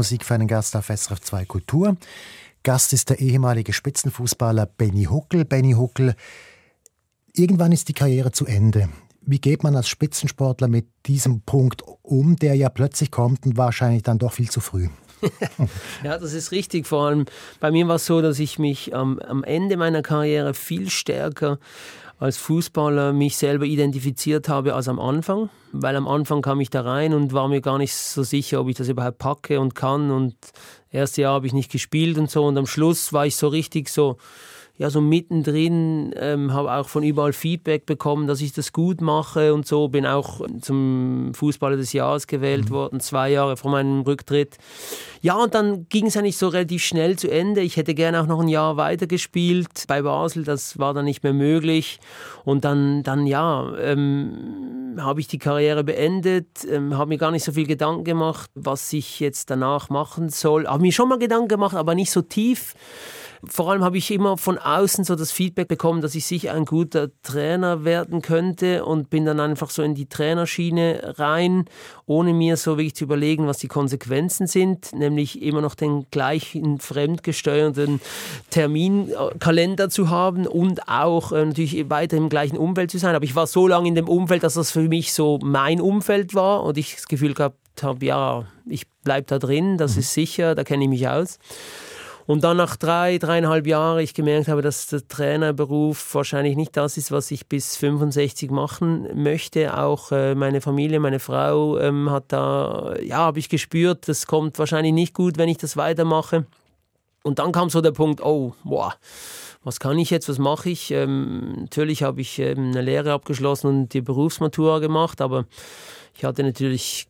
Musik für einen Gast auf SRF 2 Kultur. Gast ist der ehemalige Spitzenfußballer Benny Huckel. Benny Huckel, irgendwann ist die Karriere zu Ende. Wie geht man als Spitzensportler mit diesem Punkt um, der ja plötzlich kommt und wahrscheinlich dann doch viel zu früh? ja, das ist richtig. Vor allem bei mir war es so, dass ich mich am, am Ende meiner Karriere viel stärker als Fußballer mich selber identifiziert habe als am Anfang, weil am Anfang kam ich da rein und war mir gar nicht so sicher, ob ich das überhaupt packe und kann und erste Jahr habe ich nicht gespielt und so und am Schluss war ich so richtig so ja so mittendrin, ähm, habe auch von überall Feedback bekommen, dass ich das gut mache und so. Bin auch zum Fußballer des Jahres gewählt mhm. worden, zwei Jahre vor meinem Rücktritt. Ja, und dann ging es eigentlich so relativ schnell zu Ende. Ich hätte gerne auch noch ein Jahr weitergespielt bei Basel, das war dann nicht mehr möglich. Und dann, dann ja, ähm, habe ich die Karriere beendet, ähm, habe mir gar nicht so viel Gedanken gemacht, was ich jetzt danach machen soll. Habe mir schon mal Gedanken gemacht, aber nicht so tief. Vor allem habe ich immer von außen so das Feedback bekommen, dass ich sicher ein guter Trainer werden könnte und bin dann einfach so in die Trainerschiene rein, ohne mir so wirklich zu überlegen, was die Konsequenzen sind, nämlich immer noch den gleichen fremdgesteuerten Terminkalender zu haben und auch äh, natürlich weiter im gleichen Umfeld zu sein. Aber ich war so lange in dem Umfeld, dass das für mich so mein Umfeld war und ich das Gefühl gehabt habe, ja, ich bleibe da drin, das mhm. ist sicher, da kenne ich mich aus. Und dann nach drei, dreieinhalb Jahren ich gemerkt habe, dass der Trainerberuf wahrscheinlich nicht das ist, was ich bis 65 machen möchte. Auch äh, meine Familie, meine Frau ähm, hat da, ja, habe ich gespürt, das kommt wahrscheinlich nicht gut, wenn ich das weitermache. Und dann kam so der Punkt, oh, boah, was kann ich jetzt, was mache ich? Ähm, natürlich habe ich ähm, eine Lehre abgeschlossen und die Berufsmatura gemacht, aber ich hatte natürlich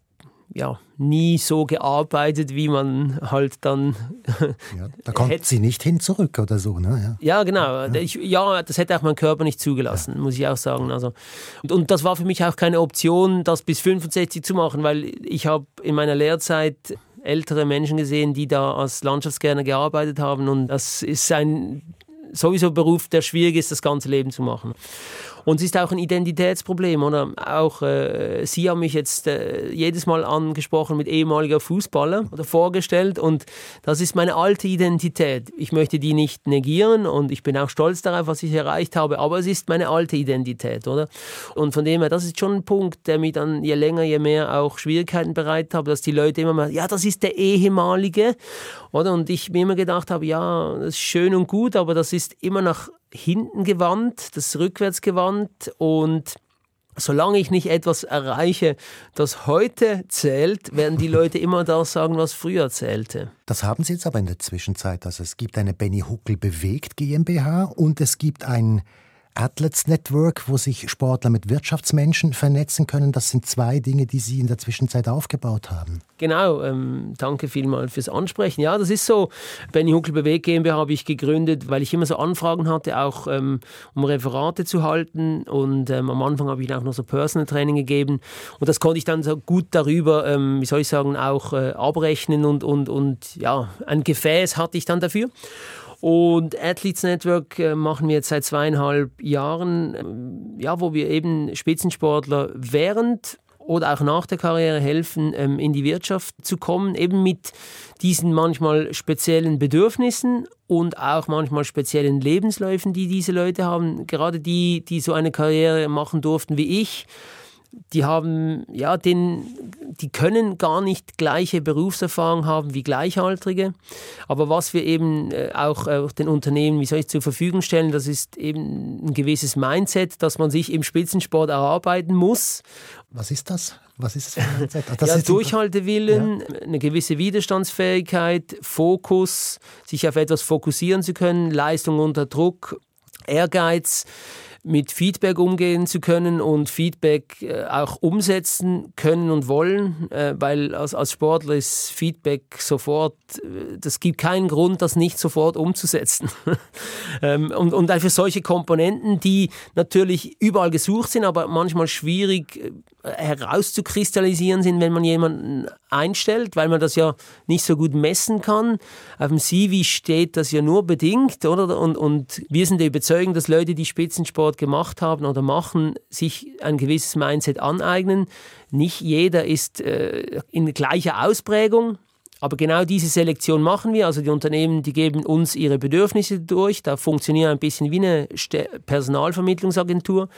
ja, nie so gearbeitet, wie man halt dann. Ja, da kommt hätte. sie nicht hin zurück oder so, ne? Ja, ja genau. Ja. Ich, ja. das hätte auch mein Körper nicht zugelassen, muss ich auch sagen. Also, und, und, das war für mich auch keine Option, das bis 65 zu machen, weil ich habe in meiner Lehrzeit ältere Menschen gesehen, die da als Landschaftsgärtner gearbeitet haben und das ist ein sowieso Beruf, der schwierig ist, das ganze Leben zu machen. Und es ist auch ein Identitätsproblem. Oder auch äh, Sie haben mich jetzt äh, jedes Mal angesprochen mit ehemaliger Fußballer oder vorgestellt. Und das ist meine alte Identität. Ich möchte die nicht negieren und ich bin auch stolz darauf, was ich erreicht habe. Aber es ist meine alte Identität, oder? Und von dem her, das ist schon ein Punkt, der mir dann je länger, je mehr auch Schwierigkeiten bereitet hat, dass die Leute immer mal, ja, das ist der ehemalige, oder? Und ich mir immer gedacht habe, ja, das ist schön und gut, aber das ist immer nach hinten gewandt, das rückwärts gewandt und solange ich nicht etwas erreiche, das heute zählt, werden die Leute immer das sagen, was früher zählte. Das haben Sie jetzt aber in der Zwischenzeit. Also es gibt eine Benny Huckel bewegt GmbH und es gibt ein Athletes Network, wo sich Sportler mit Wirtschaftsmenschen vernetzen können. Das sind zwei Dinge, die Sie in der Zwischenzeit aufgebaut haben. Genau, ähm, danke vielmals fürs Ansprechen. Ja, das ist so. Benny Huckel Beweg GmbH habe ich gegründet, weil ich immer so Anfragen hatte, auch ähm, um Referate zu halten. Und ähm, am Anfang habe ich auch noch so Personal Training gegeben. Und das konnte ich dann so gut darüber, ähm, wie soll ich sagen, auch äh, abrechnen und, und, und ja, ein Gefäß hatte ich dann dafür. Und Athletes Network äh, machen wir jetzt seit zweieinhalb Jahren, ähm, ja, wo wir eben Spitzensportler während oder auch nach der Karriere helfen, ähm, in die Wirtschaft zu kommen, eben mit diesen manchmal speziellen Bedürfnissen und auch manchmal speziellen Lebensläufen, die diese Leute haben. Gerade die, die so eine Karriere machen durften wie ich, die haben, ja, den, die können gar nicht gleiche Berufserfahrung haben wie Gleichaltrige. Aber was wir eben äh, auch, auch den Unternehmen, wie soll ich zur Verfügung stellen, das ist eben ein gewisses Mindset, dass man sich im Spitzensport erarbeiten muss. Was ist das? Was ist das für ein Mindset? Das ja, Durchhaltewillen, ja. eine gewisse Widerstandsfähigkeit, Fokus, sich auf etwas fokussieren zu können, Leistung unter Druck, Ehrgeiz mit Feedback umgehen zu können und Feedback äh, auch umsetzen können und wollen, äh, weil als, als Sportler ist Feedback sofort, äh, das gibt keinen Grund, das nicht sofort umzusetzen. ähm, und, und einfach solche Komponenten, die natürlich überall gesucht sind, aber manchmal schwierig äh, herauszukristallisieren sind, wenn man jemanden einstellt, weil man das ja nicht so gut messen kann. Auf dem CV steht das ja nur bedingt, oder? Und, und wir sind der Überzeugung, dass Leute, die Spitzensport Sport gemacht haben oder machen, sich ein gewisses Mindset aneignen. Nicht jeder ist äh, in gleicher Ausprägung. Aber genau diese Selektion machen wir. Also die Unternehmen, die geben uns ihre Bedürfnisse durch. Da funktioniert ein bisschen wie eine Personalvermittlungsagentur.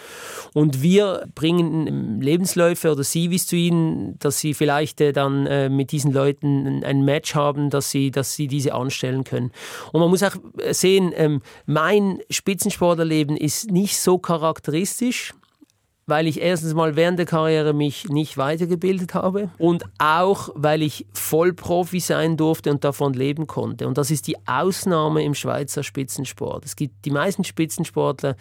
Und wir bringen Lebensläufe oder CVs zu ihnen, dass sie vielleicht äh, dann äh, mit diesen Leuten ein Match haben, dass sie, dass sie diese anstellen können. Und man muss auch sehen, ähm, mein Spitzensportlerleben ist nicht so charakteristisch weil ich erstens mal während der Karriere mich nicht weitergebildet habe und auch, weil ich Vollprofi sein durfte und davon leben konnte. Und das ist die Ausnahme im Schweizer Spitzensport. Es gibt die meisten Spitzensportler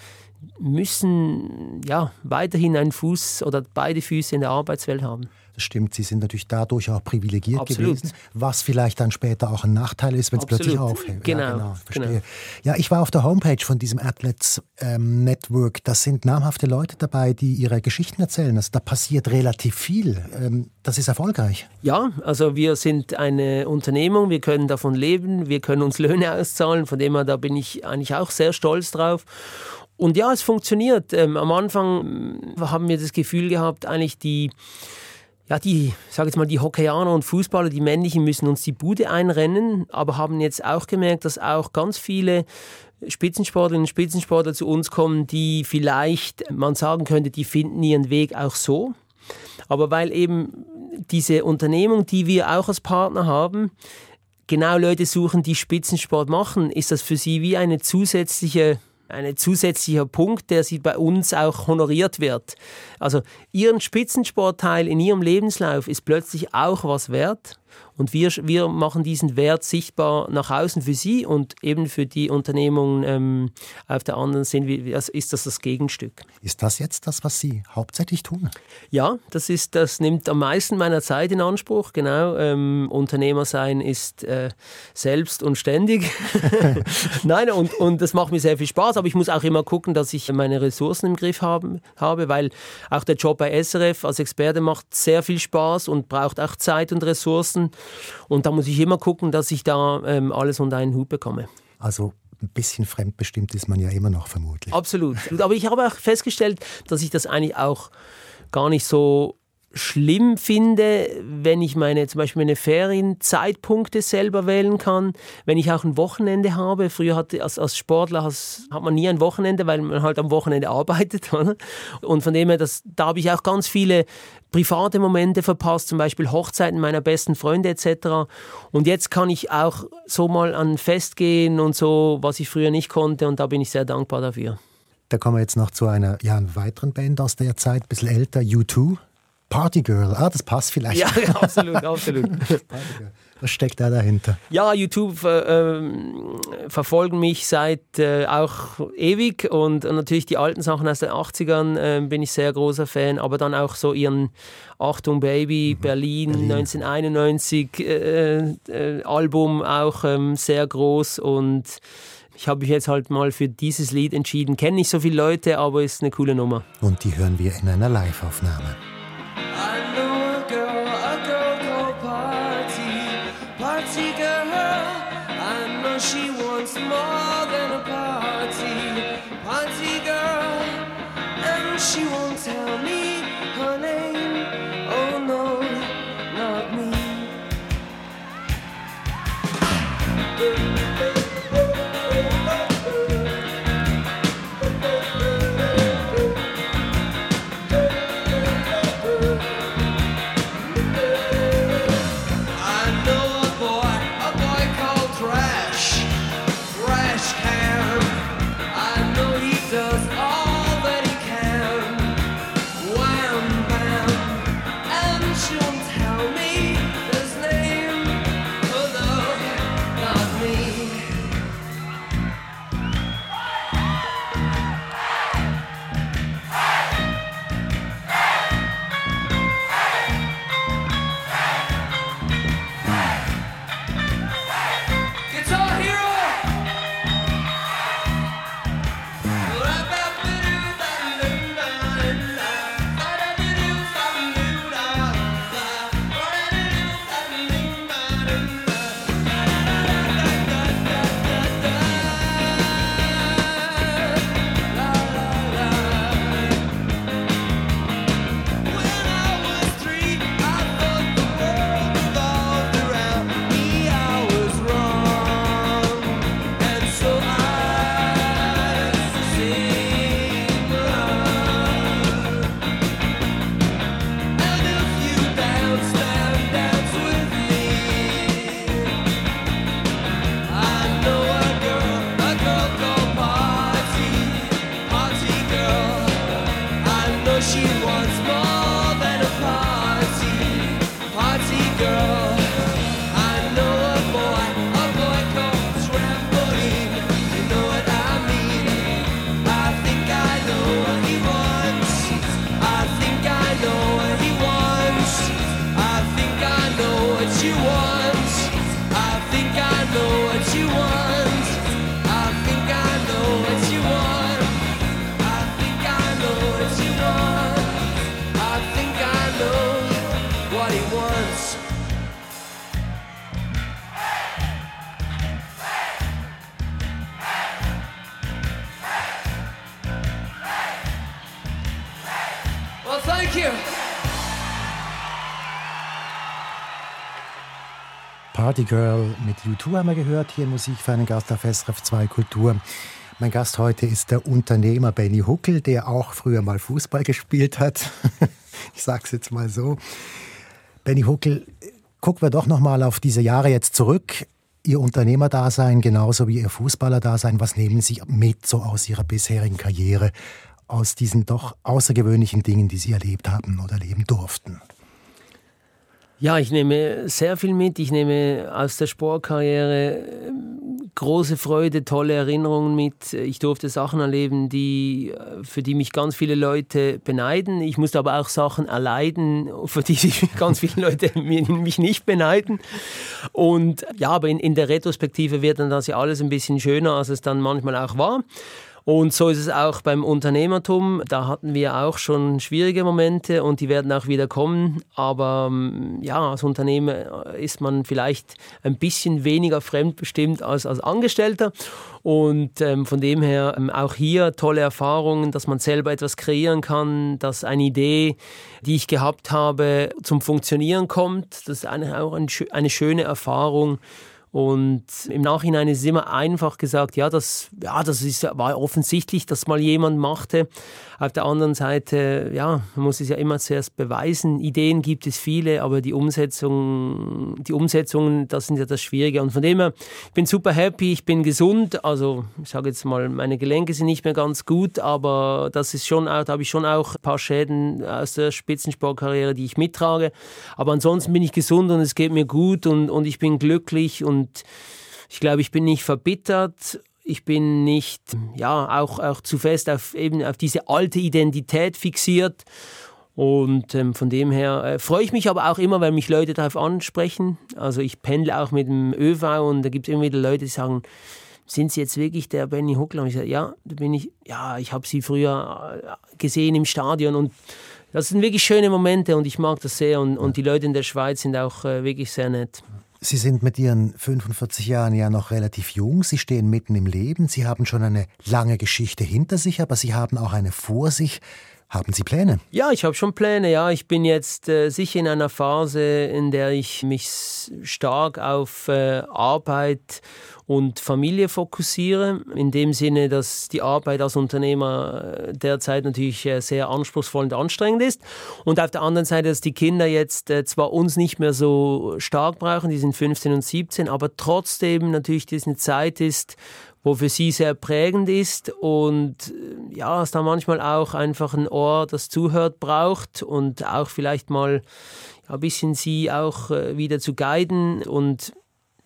müssen ja weiterhin einen Fuß oder beide Füße in der Arbeitswelt haben. Das stimmt, Sie sind natürlich dadurch auch privilegiert Absolut. gewesen, was vielleicht dann später auch ein Nachteil ist, wenn es plötzlich aufhört. Genau, ja, genau, verstehe. Genau. Ja, ich war auf der Homepage von diesem Athletes ähm, Network. Da sind namhafte Leute dabei, die ihre Geschichten erzählen. Also da passiert relativ viel. Ähm, das ist erfolgreich. Ja, also wir sind eine Unternehmung, wir können davon leben, wir können uns Löhne auszahlen. Von dem her, da bin ich eigentlich auch sehr stolz drauf. Und ja, es funktioniert. Ähm, am Anfang haben wir das Gefühl gehabt, eigentlich die ja, die, sag jetzt mal, die Hockeyaner und Fußballer, die männlichen, müssen uns die Bude einrennen, aber haben jetzt auch gemerkt, dass auch ganz viele Spitzensportlerinnen und Spitzensportler zu uns kommen, die vielleicht, man sagen könnte, die finden ihren Weg auch so. Aber weil eben diese Unternehmung, die wir auch als Partner haben, genau Leute suchen, die Spitzensport machen, ist das für sie wie eine zusätzliche ein zusätzlicher Punkt, der sie bei uns auch honoriert wird. Also ihren Spitzensportteil in ihrem Lebenslauf ist plötzlich auch was wert und wir, wir machen diesen Wert sichtbar nach außen für Sie und eben für die Unternehmung ähm, auf der anderen sind wir, ist das das Gegenstück. Ist das jetzt das, was Sie hauptsächlich tun? Ja, das, ist, das nimmt am meisten meiner Zeit in Anspruch. Genau, ähm, Unternehmer sein ist äh, selbst und ständig. Nein, und, und das macht mir sehr viel Spaß, aber ich muss auch immer gucken, dass ich meine Ressourcen im Griff haben, habe, weil auch der Job bei SRF als Experte macht sehr viel Spaß und braucht auch Zeit und Ressourcen. Und da muss ich immer gucken, dass ich da ähm, alles unter einen Hut bekomme. Also ein bisschen fremdbestimmt ist man ja immer noch vermutlich. Absolut. Aber ich habe auch festgestellt, dass ich das eigentlich auch gar nicht so schlimm finde, wenn ich meine zum Beispiel meine Ferienzeitpunkte selber wählen kann, wenn ich auch ein Wochenende habe. Früher hatte als, als Sportler has, hat man nie ein Wochenende, weil man halt am Wochenende arbeitet. Oder? Und von dem her, das, da habe ich auch ganz viele private Momente verpasst, zum Beispiel Hochzeiten meiner besten Freunde etc. Und jetzt kann ich auch so mal an ein Fest gehen und so, was ich früher nicht konnte. Und da bin ich sehr dankbar dafür. Da kommen wir jetzt noch zu einer, ja, einer weiteren Band aus der Zeit, ein bisschen älter, U2. Partygirl, ah, das passt vielleicht. Ja, absolut, absolut. Was steckt da dahinter? Ja, YouTube äh, ähm, verfolgen mich seit äh, auch ewig und, und, natürlich die alten Sachen aus den 80ern äh, bin ich sehr großer Fan, aber dann auch so ihren Achtung Baby, mhm. Berlin, Berlin, 1991 äh, äh, Album auch ähm, sehr groß und ich habe mich jetzt halt mal für dieses Lied entschieden. Kenne nicht so viele Leute, aber ist eine coole Nummer. Und die hören wir in einer Live-Aufnahme. I'm you. Party Girl mit U2 haben wir gehört, hier Musik für einen Gast auf SRF 2 Kultur. Mein Gast heute ist der Unternehmer Benny Huckel, der auch früher mal Fußball gespielt hat. ich sage es jetzt mal so. Benny Huckel, gucken wir doch nochmal auf diese Jahre jetzt zurück. Ihr Unternehmerdasein genauso wie Ihr Fußballerdasein, was nehmen Sie mit so aus Ihrer bisherigen Karriere? Aus diesen doch außergewöhnlichen Dingen, die Sie erlebt haben oder erleben durften? Ja, ich nehme sehr viel mit. Ich nehme aus der Sportkarriere ähm, große Freude, tolle Erinnerungen mit. Ich durfte Sachen erleben, die, äh, für die mich ganz viele Leute beneiden. Ich musste aber auch Sachen erleiden, für die ganz viele Leute mich nicht beneiden. Und ja, aber in, in der Retrospektive wird dann das ja alles ein bisschen schöner, als es dann manchmal auch war. Und so ist es auch beim Unternehmertum. Da hatten wir auch schon schwierige Momente und die werden auch wieder kommen. Aber ähm, ja, als Unternehmer ist man vielleicht ein bisschen weniger fremdbestimmt als als Angestellter. Und ähm, von dem her ähm, auch hier tolle Erfahrungen, dass man selber etwas kreieren kann, dass eine Idee, die ich gehabt habe, zum Funktionieren kommt. Das ist eigentlich auch ein, eine schöne Erfahrung. Und im Nachhinein ist immer einfach gesagt, ja, das, ja, das ist, war offensichtlich, dass mal jemand machte. Auf der anderen Seite, ja, man muss es ja immer zuerst beweisen. Ideen gibt es viele, aber die Umsetzung, die Umsetzungen, das sind ja das Schwierige. Und von dem her, ich bin super happy, ich bin gesund. Also, ich sage jetzt mal, meine Gelenke sind nicht mehr ganz gut, aber das ist schon auch, da habe ich schon auch ein paar Schäden aus der Spitzensportkarriere, die ich mittrage. Aber ansonsten bin ich gesund und es geht mir gut und, und ich bin glücklich und ich glaube, ich bin nicht verbittert ich bin nicht, ja, auch, auch zu fest auf eben auf diese alte Identität fixiert. Und ähm, von dem her äh, freue ich mich aber auch immer, weil mich Leute darauf ansprechen. Also ich pendle auch mit dem ÖV und da gibt es immer wieder Leute, die sagen, sind Sie jetzt wirklich der Benny Huckler? Und ich sage, ja, da bin ich, ja, ich habe Sie früher äh, gesehen im Stadion und das sind wirklich schöne Momente und ich mag das sehr und, und die Leute in der Schweiz sind auch äh, wirklich sehr nett. Sie sind mit Ihren 45 Jahren ja noch relativ jung. Sie stehen mitten im Leben. Sie haben schon eine lange Geschichte hinter sich, aber Sie haben auch eine vor sich. Haben Sie Pläne? Ja, ich habe schon Pläne. Ja, ich bin jetzt äh, sicher in einer Phase, in der ich mich stark auf äh, Arbeit und Familie fokussiere. In dem Sinne, dass die Arbeit als Unternehmer äh, derzeit natürlich äh, sehr anspruchsvoll und anstrengend ist. Und auf der anderen Seite, dass die Kinder jetzt äh, zwar uns nicht mehr so stark brauchen, die sind 15 und 17, aber trotzdem natürlich diese Zeit ist, wo für sie sehr prägend ist und ja, es da manchmal auch einfach ein Ohr, das zuhört, braucht und auch vielleicht mal ein bisschen sie auch wieder zu guiden und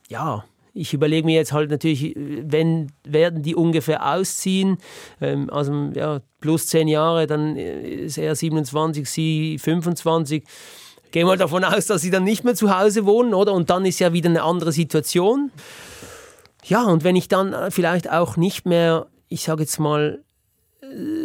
ja, ich überlege mir jetzt halt natürlich, wenn werden die ungefähr ausziehen, ähm, also ja, plus zehn Jahre, dann ist er 27, sie 25. Gehen wir davon aus, dass sie dann nicht mehr zu Hause wohnen, oder? Und dann ist ja wieder eine andere Situation. Ja, und wenn ich dann vielleicht auch nicht mehr, ich sage jetzt mal,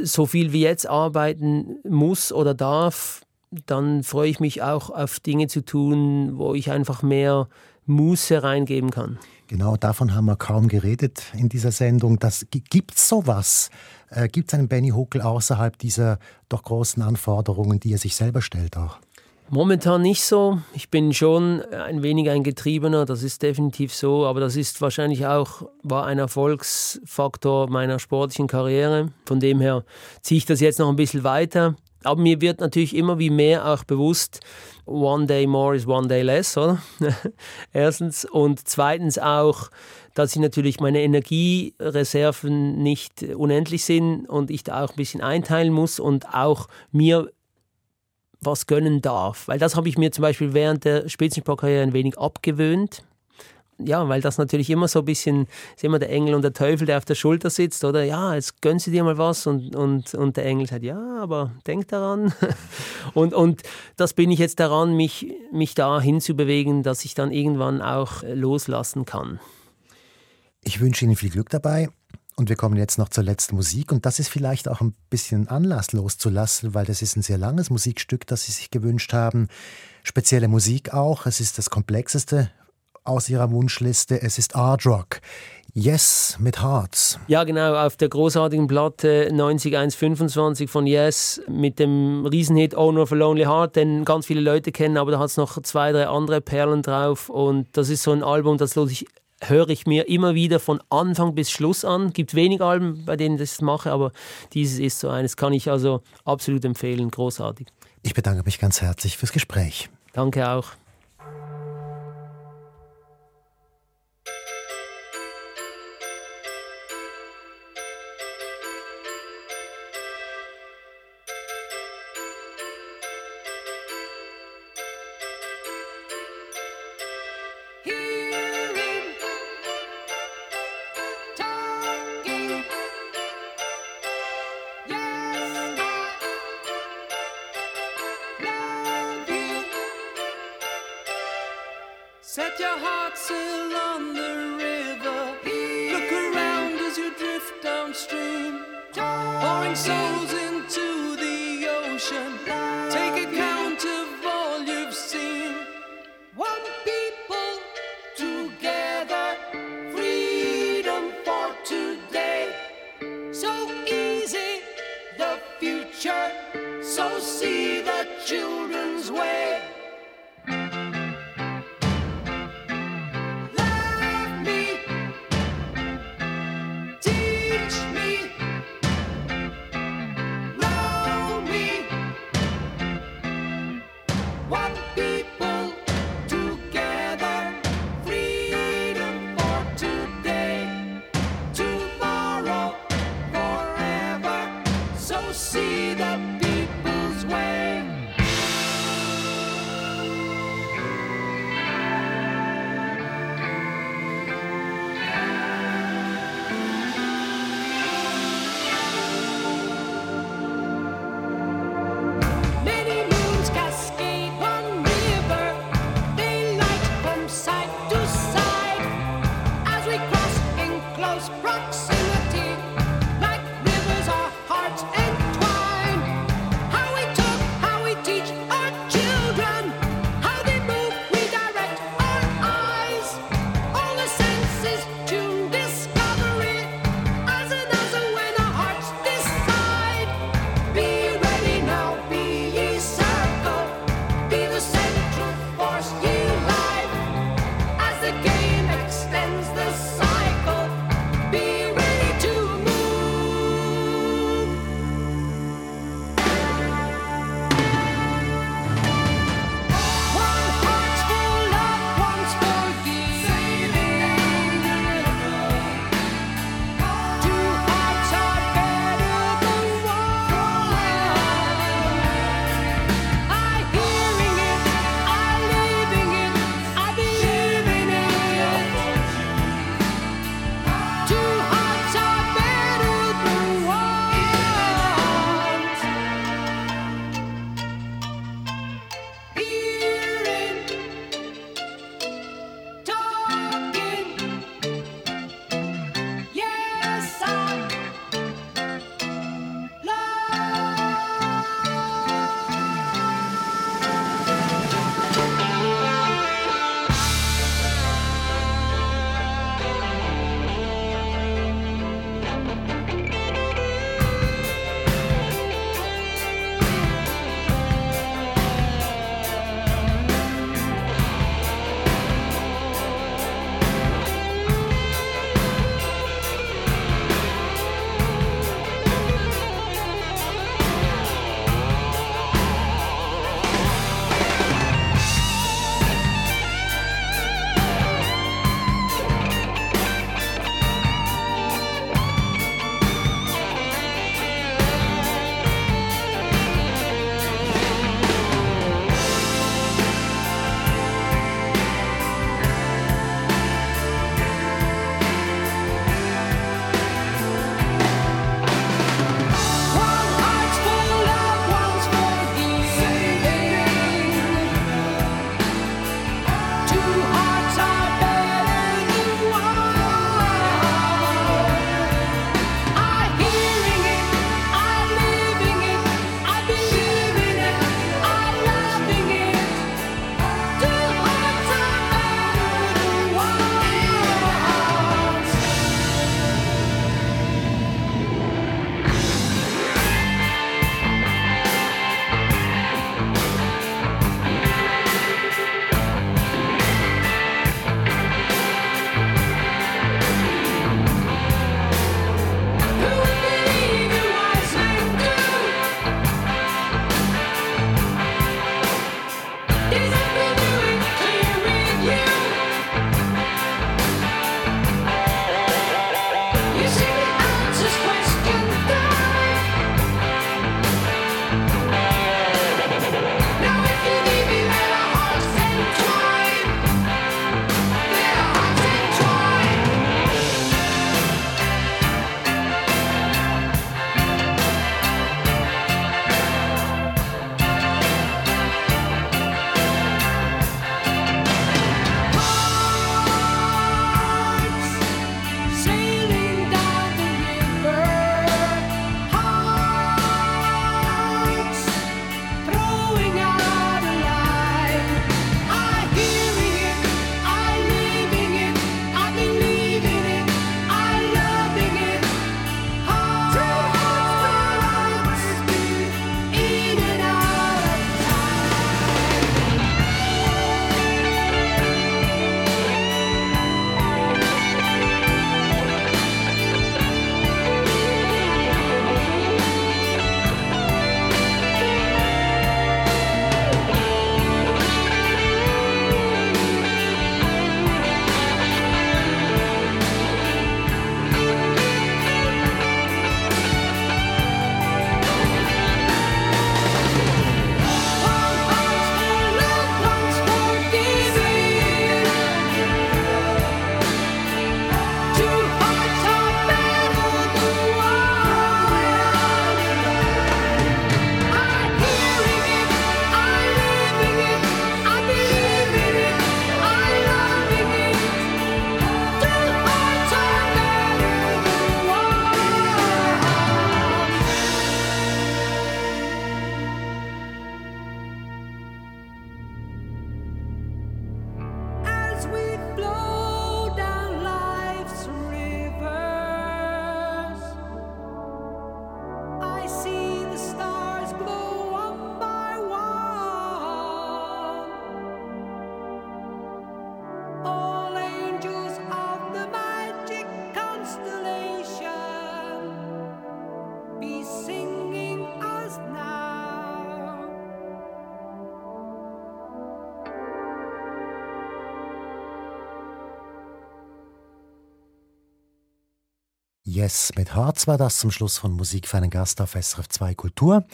so viel wie jetzt arbeiten muss oder darf, dann freue ich mich auch auf Dinge zu tun, wo ich einfach mehr Muße reingeben kann. Genau, davon haben wir kaum geredet in dieser Sendung. Gibt es sowas? Äh, gibt es einen Benny Huckel außerhalb dieser doch großen Anforderungen, die er sich selber stellt auch? Momentan nicht so. Ich bin schon ein wenig ein Getriebener, das ist definitiv so, aber das ist wahrscheinlich auch war ein Erfolgsfaktor meiner sportlichen Karriere. Von dem her ziehe ich das jetzt noch ein bisschen weiter. Aber mir wird natürlich immer wie mehr auch bewusst, one day more is one day less, oder? Erstens. Und zweitens auch, dass ich natürlich meine Energiereserven nicht unendlich sind und ich da auch ein bisschen einteilen muss und auch mir was gönnen darf. Weil das habe ich mir zum Beispiel während der Spitzensportkarriere ein wenig abgewöhnt ja, weil das natürlich immer so ein bisschen, ist immer der Engel und der Teufel, der auf der Schulter sitzt, oder ja, jetzt gönnst du dir mal was und, und, und der Engel sagt, ja, aber denk daran. und, und das bin ich jetzt daran, mich, mich da hinzubewegen, dass ich dann irgendwann auch loslassen kann. Ich wünsche Ihnen viel Glück dabei. Und wir kommen jetzt noch zur letzten Musik. Und das ist vielleicht auch ein bisschen Anlass loszulassen, weil das ist ein sehr langes Musikstück, das Sie sich gewünscht haben. Spezielle Musik auch. Es ist das komplexeste aus Ihrer Wunschliste. Es ist Hard Rock. Yes mit Hearts. Ja, genau, auf der großartigen Platte 90125 von Yes mit dem Riesenhit Owner of a Lonely Heart, den ganz viele Leute kennen, aber da hat es noch zwei, drei andere Perlen drauf und das ist so ein Album, das ich höre ich mir immer wieder von Anfang bis Schluss an. Gibt wenig Alben, bei denen ich das mache, aber dieses ist so eines, kann ich also absolut empfehlen, großartig. Ich bedanke mich ganz herzlich fürs Gespräch. Danke auch. Set your heart sail on the river. Look around as you drift downstream. Pouring souls in. Yes mit Harz war das zum Schluss von Musik für einen Gast auf SRF 2 Kultur.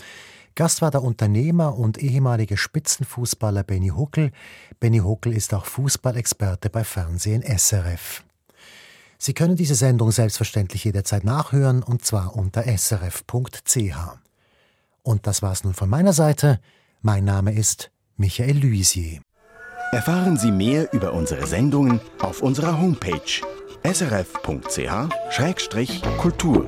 Gast war der Unternehmer und ehemalige Spitzenfußballer Benny Huckel. Benny Huckel ist auch Fußballexperte bei Fernsehen SRF. Sie können diese Sendung selbstverständlich jederzeit nachhören und zwar unter srf.ch. Und das war's nun von meiner Seite. Mein Name ist Michael Luisier. Erfahren Sie mehr über unsere Sendungen auf unserer Homepage srf.ch-kultur.